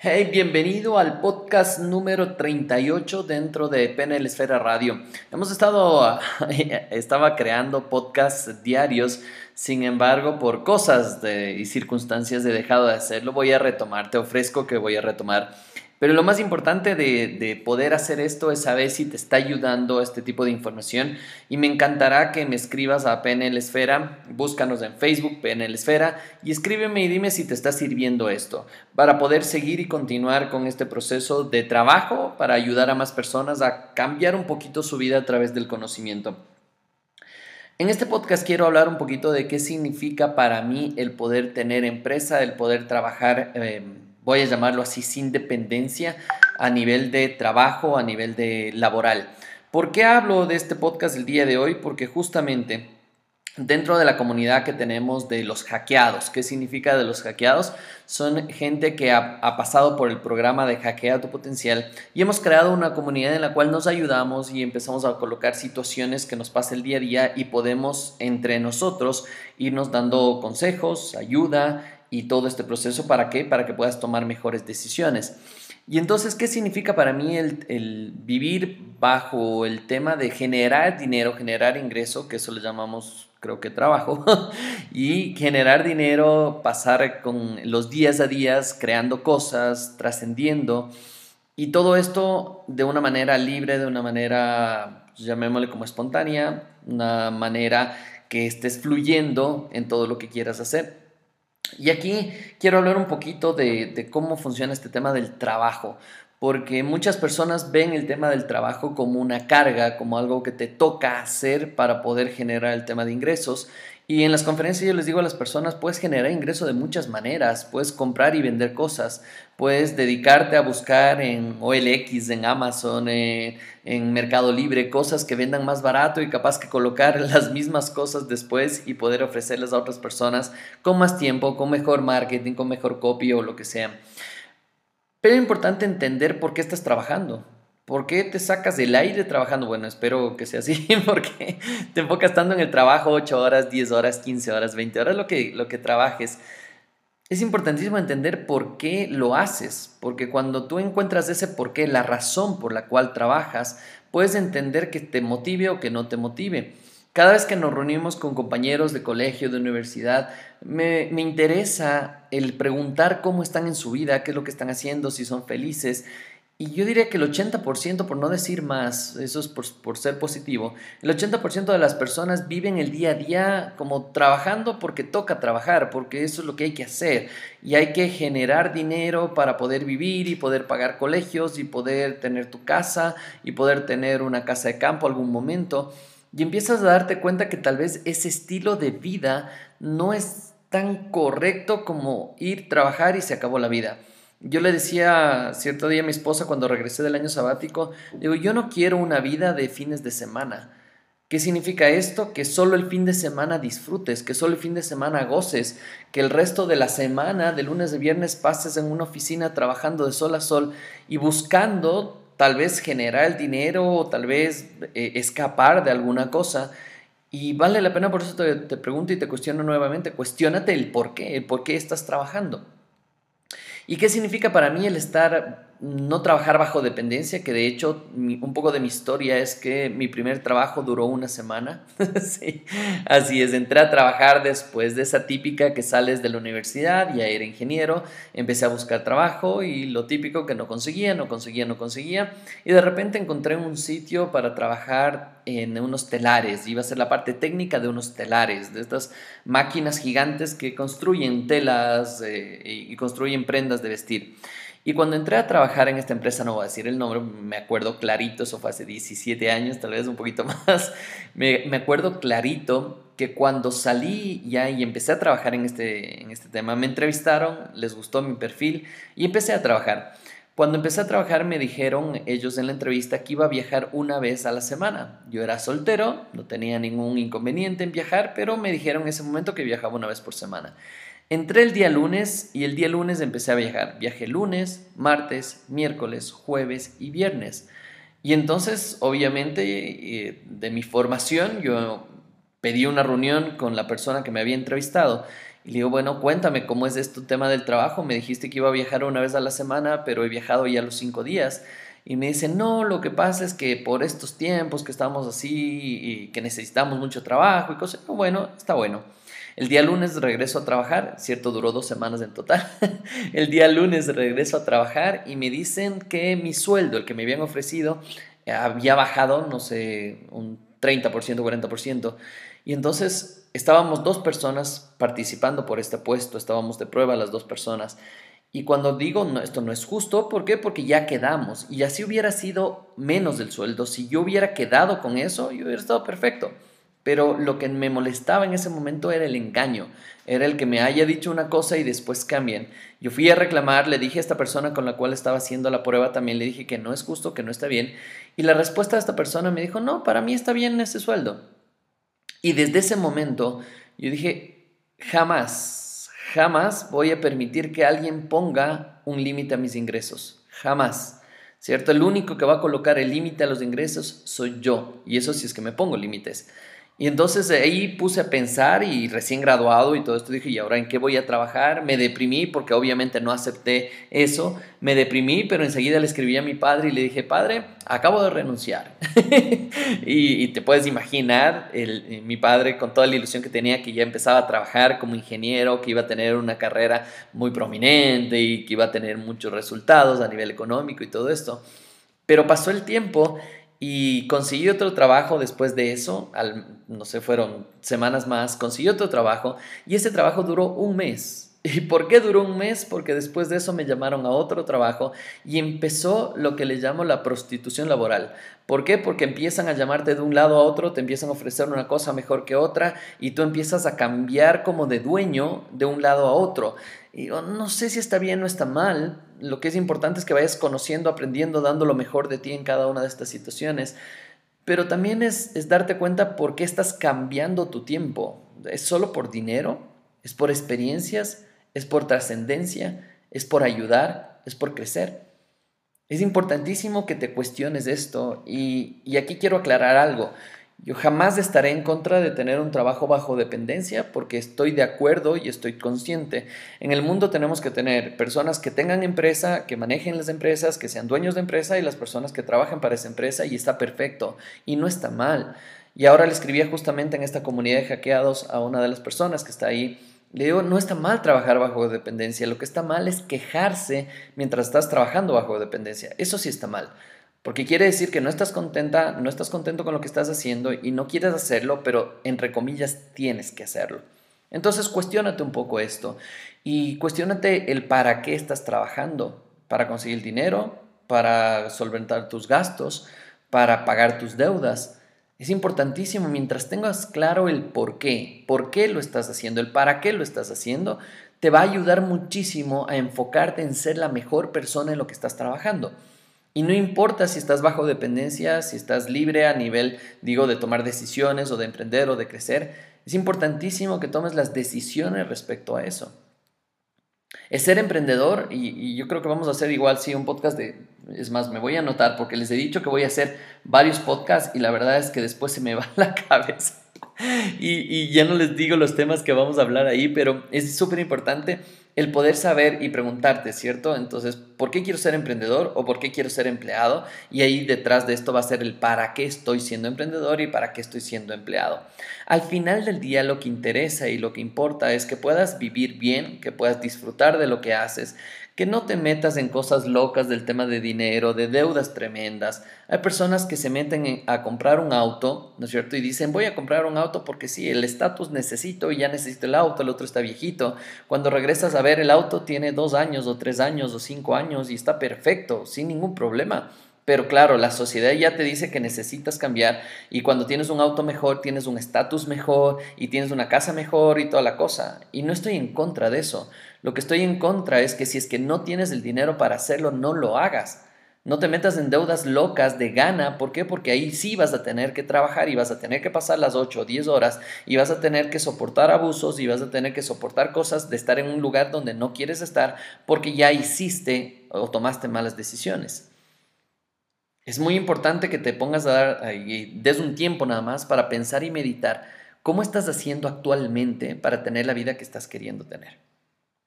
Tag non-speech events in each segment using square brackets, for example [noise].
Hey, bienvenido al podcast número 38 dentro de PNL Esfera Radio. Hemos estado, [laughs] estaba creando podcasts diarios, sin embargo, por cosas y circunstancias he dejado de hacerlo. Voy a retomar, te ofrezco que voy a retomar pero lo más importante de, poder hacer esto es saber si te está ayudando este tipo de información. Y me encantará que me escribas a PNL Esfera, búscanos en Facebook, PNL Esfera, y escríbeme y dime si te está sirviendo esto, para poder seguir y continuar con este proceso de trabajo, para ayudar a más personas a cambiar un poquito su vida a través del conocimiento. En este podcast quiero hablar un poquito de qué significa para mí el poder tener empresa, el poder trabajar. Eh, voy a llamarlo así, sin dependencia a nivel de trabajo, a nivel de laboral. ¿Por qué hablo de este podcast el día de hoy? Porque justamente dentro de la comunidad que tenemos de los hackeados, ¿qué significa de los hackeados? Son gente que ha, pasado por el programa de Hackea tu Potencial y hemos creado una comunidad en la cual nos ayudamos y empezamos a colocar situaciones que nos pasa el día a día y podemos entre nosotros irnos dando consejos, ayuda y todo este proceso. ¿Para qué? Para que puedas tomar mejores decisiones. Y entonces, ¿qué significa para mí el, vivir bajo el tema de generar dinero, generar ingreso, que eso le llamamos, creo que trabajo, [laughs] y generar dinero, pasar con los días a días creando cosas, trascendiendo, y todo esto de una manera libre, de una manera, llamémosle como espontánea, una manera que estés fluyendo en todo lo que quieras hacer. Y aquí quiero hablar un poquito de, cómo funciona este tema del trabajo, porque muchas personas ven el tema del trabajo como una carga, como algo que te toca hacer para poder generar el tema de ingresos. Y en las conferencias yo les digo a las personas, puedes generar ingreso de muchas maneras, puedes comprar y vender cosas, puedes dedicarte a buscar en OLX, en Amazon, en, en Mercado Libre, cosas que vendan más barato y capaz que colocar [laughs] las mismas cosas después y poder ofrecerlas a otras personas con más tiempo, con mejor marketing, con mejor copy o lo que sea. Pero es importante entender por qué estás trabajando. ¿Por qué te sacas del aire trabajando? Bueno, espero que sea así, [laughs] porque te enfocas estando en el trabajo 8 horas, 10 horas, 15 horas, 20 horas, lo que, lo que trabajes. Es importantísimo entender por qué lo haces, porque cuando tú encuentras ese por qué, la razón por la cual trabajas, puedes entender que te motive o que no te motive. Cada vez que nos reunimos con compañeros de colegio, de universidad, me, me, interesa el preguntar cómo están en su vida, qué es lo que están haciendo, si son felices. Y yo diría que el 80%, por no decir más, eso es por, ser positivo, el 80% de las personas viven el día a día como trabajando porque toca trabajar, porque eso es lo que hay que hacer. Y hay que generar dinero para poder vivir y poder pagar colegios y poder tener tu casa y poder tener una casa de campo algún momento. Y empiezas a darte cuenta que tal vez ese estilo de vida no es tan correcto como ir, trabajar y se acabó la vida. Yo le decía cierto día a mi esposa cuando regresé del año sabático, digo, yo no quiero una vida de fines de semana. ¿Qué significa esto? Que solo el fin de semana disfrutes, que solo el fin de semana goces, que el resto de la semana, de lunes a viernes, pases en una oficina trabajando de sol a sol y buscando tal vez generar el dinero o tal vez eh, escapar de alguna cosa. Y vale la pena, por eso te, te pregunto y te cuestiono nuevamente, cuestionate el por qué, el por qué estás trabajando. ¿Y qué significa para mí el estar no trabajar bajo dependencia, que de hecho un poco de mi historia es que mi primer trabajo duró una semana. [laughs] sí, así es, entré a trabajar después de esa típica que sales de la universidad, ya era ingeniero, empecé a buscar trabajo y lo típico que no conseguía, no conseguía, no conseguía. Y de repente encontré un sitio para trabajar en unos telares, iba a ser la parte técnica de unos telares, de estas máquinas gigantes que construyen telas eh, y construyen prendas de vestir. Y cuando entré a trabajar en esta empresa, no voy a decir el nombre, me acuerdo clarito, eso fue hace 17 años, tal vez un poquito [laughs] más, me, me acuerdo clarito que cuando salí ya y empecé a trabajar en este, en este tema, me entrevistaron, les gustó mi perfil y empecé a trabajar. Cuando empecé a trabajar me dijeron ellos en la entrevista que iba a viajar una vez a la semana. Yo era soltero, no tenía ningún inconveniente en viajar, pero me dijeron en ese momento que viajaba una vez por semana. Entré el día lunes y el día lunes empecé a viajar. Viajé lunes, martes, miércoles, jueves y viernes. Y entonces, obviamente, eh, de mi formación, yo pedí una reunión con la persona que me había entrevistado Y le digo, bueno, cuéntame cómo es este tema del trabajo. Me dijiste que iba a viajar una vez a la semana, pero he viajado ya los cinco días. Y me dice, no, lo que pasa es que por estos tiempos que estamos así y que necesitamos mucho trabajo y cosas, bueno, está bueno. El día lunes regreso a trabajar, cierto, duró dos semanas en total. [laughs] el día lunes regreso a trabajar y me dicen que mi sueldo, el que me habían ofrecido, había bajado, no sé, un 30%, 40%. Y entonces estábamos dos personas participando por este puesto, estábamos de prueba las dos personas. Y cuando digo, esto no es justo, ¿por qué? Porque ya quedamos. Y así hubiera sido menos del sueldo. Si yo hubiera quedado con eso, yo hubiera estado perfecto. Pero lo que me molestaba en ese momento era el engaño. Era el que me haya dicho una cosa y después cambien. Yo fui a reclamar, le dije a esta persona con la cual estaba haciendo la prueba, también le dije que no es justo, que no está bien. Y la respuesta de esta persona me dijo, no, para mí está bien ese sueldo. Y desde ese momento yo dije, jamás, Jamás voy a permitir que alguien ponga un límite a mis ingresos. Jamás. ¿Cierto? El único que va a colocar el límite a los ingresos soy yo. Y eso sí es que me pongo límites. Y entonces ahí puse a pensar y recién graduado y todo esto dije, ¿y ahora en qué voy a trabajar? Me deprimí porque obviamente no acepté eso. Me deprimí, pero enseguida le escribí a mi padre y le dije, padre, acabo de renunciar. [laughs] y, te puedes imaginar, el, mi padre con toda la ilusión que tenía, que ya empezaba a trabajar como ingeniero, que iba a tener una carrera muy prominente y que iba a tener muchos resultados a nivel económico y todo esto. Pero pasó el tiempo y conseguí otro trabajo después de eso, al, no sé, fueron semanas más, conseguí otro trabajo y ese trabajo duró un mes. ¿Y por qué duró un mes? Porque después de eso me llamaron a otro trabajo y empezó lo que le llamo la prostitución laboral. ¿Por qué? Porque empiezan a llamarte de un lado a otro, te empiezan a ofrecer una cosa mejor que otra y tú empiezas a cambiar como de dueño de un lado a otro. Y no sé si está bien o está mal, lo que es importante es que vayas conociendo, aprendiendo, dando lo mejor de ti en cada una de estas situaciones. Pero también es, es darte cuenta por qué estás cambiando tu tiempo. ¿Es solo por dinero? ¿Es por experiencias? ¿Es por trascendencia? ¿Es por ayudar? ¿Es por crecer? Es importantísimo que te cuestiones esto y, aquí quiero aclarar algo. Yo jamás estaré en contra de tener un trabajo bajo dependencia porque estoy de acuerdo y estoy consciente. En el mundo tenemos que tener personas que tengan empresa, que manejen las empresas, que sean dueños de empresa y las personas que trabajen para esa empresa y está perfecto y no está mal. Y ahora le escribía justamente en esta comunidad de hackeados a una de las personas que está ahí. Le digo, no está mal trabajar bajo dependencia, lo que está mal es quejarse mientras estás trabajando bajo dependencia. Eso sí está mal. Porque quiere decir que no estás contenta, no estás contento con lo que estás haciendo y no quieres hacerlo, pero entre comillas tienes que hacerlo. Entonces cuestiónate un poco esto y cuestiónate el para qué estás trabajando. Para conseguir dinero, para solventar tus gastos, para pagar tus deudas. Es importantísimo mientras tengas claro el por qué, por qué lo estás haciendo, el para qué lo estás haciendo, te va a ayudar muchísimo a enfocarte en ser la mejor persona en lo que estás trabajando. Y no importa si estás bajo dependencia, si estás libre a nivel, digo, de tomar decisiones o de emprender o de crecer, es importantísimo que tomes las decisiones respecto a eso. Es ser emprendedor y, yo creo que vamos a hacer igual, sí, un podcast de, es más, me voy a anotar porque les he dicho que voy a hacer varios podcasts y la verdad es que después se me va [laughs] la cabeza. Y, y ya no les digo los temas que vamos a hablar ahí, pero es súper importante el poder saber y preguntarte, ¿cierto? Entonces, ¿por qué quiero ser emprendedor o por qué quiero ser empleado? Y ahí detrás de esto va a ser el para qué estoy siendo emprendedor y para qué estoy siendo empleado. Al final del día lo que interesa y lo que importa es que puedas vivir bien, que puedas disfrutar de lo que haces, que no te metas en cosas locas del tema de dinero, de deudas tremendas. Hay personas que se meten a comprar un auto, ¿no es cierto? Y dicen, voy a comprar un auto porque sí, el estatus necesito y ya necesito el auto, el otro está viejito. Cuando regresas a ver, el auto tiene dos años o tres años o cinco años y está perfecto, sin ningún problema. Pero claro, la sociedad ya te dice que necesitas cambiar y cuando tienes un auto mejor, tienes un estatus mejor y tienes una casa mejor y toda la cosa. Y no estoy en contra de eso. Lo que estoy en contra es que si es que no tienes el dinero para hacerlo, no lo hagas. No te metas en deudas locas de gana. ¿Por qué? Porque ahí sí vas a tener que trabajar y vas a tener que pasar las 8 o 10 horas y vas a tener que soportar abusos y vas a tener que soportar cosas de estar en un lugar donde no quieres estar porque ya hiciste o tomaste malas decisiones. Es muy importante que te pongas a dar, y des un tiempo nada más para pensar y meditar ¿cómo estás haciendo actualmente para tener la vida que estás queriendo tener?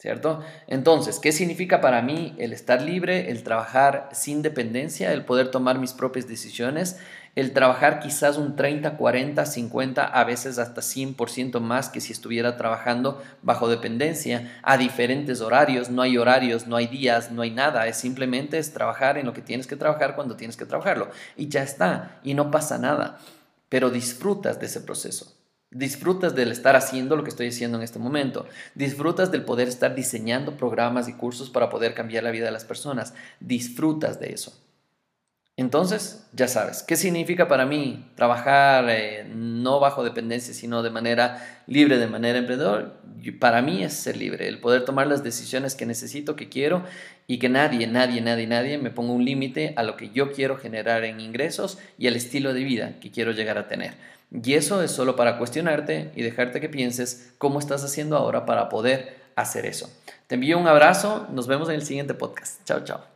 ¿Cierto? Entonces, ¿qué significa para mí el estar libre, el trabajar sin dependencia, el poder tomar mis propias decisiones, el trabajar quizás un 30, 40, 50, a veces hasta 100% más que si estuviera trabajando bajo dependencia a diferentes horarios, no hay horarios, no hay días, no hay nada, es simplemente es trabajar en lo que tienes que trabajar cuando tienes que trabajarlo y ya está y no pasa nada, pero disfrutas de ese proceso. Disfrutas del estar haciendo lo que estoy haciendo en este momento. Disfrutas del poder estar diseñando programas y cursos para poder cambiar la vida de las personas. Disfrutas de eso. Entonces, ya sabes, ¿qué significa para mí trabajar eh, no bajo dependencia, sino de manera libre, de manera emprendedor? Para mí es ser libre, el poder tomar las decisiones que necesito, que quiero y que nadie, nadie, nadie, nadie me ponga un límite a lo que yo quiero generar en ingresos y al estilo de vida que quiero llegar a tener. Y eso es solo para cuestionarte y dejarte que pienses cómo estás haciendo ahora para poder hacer eso. Te envío un abrazo, nos vemos en el siguiente podcast. Chao, chao.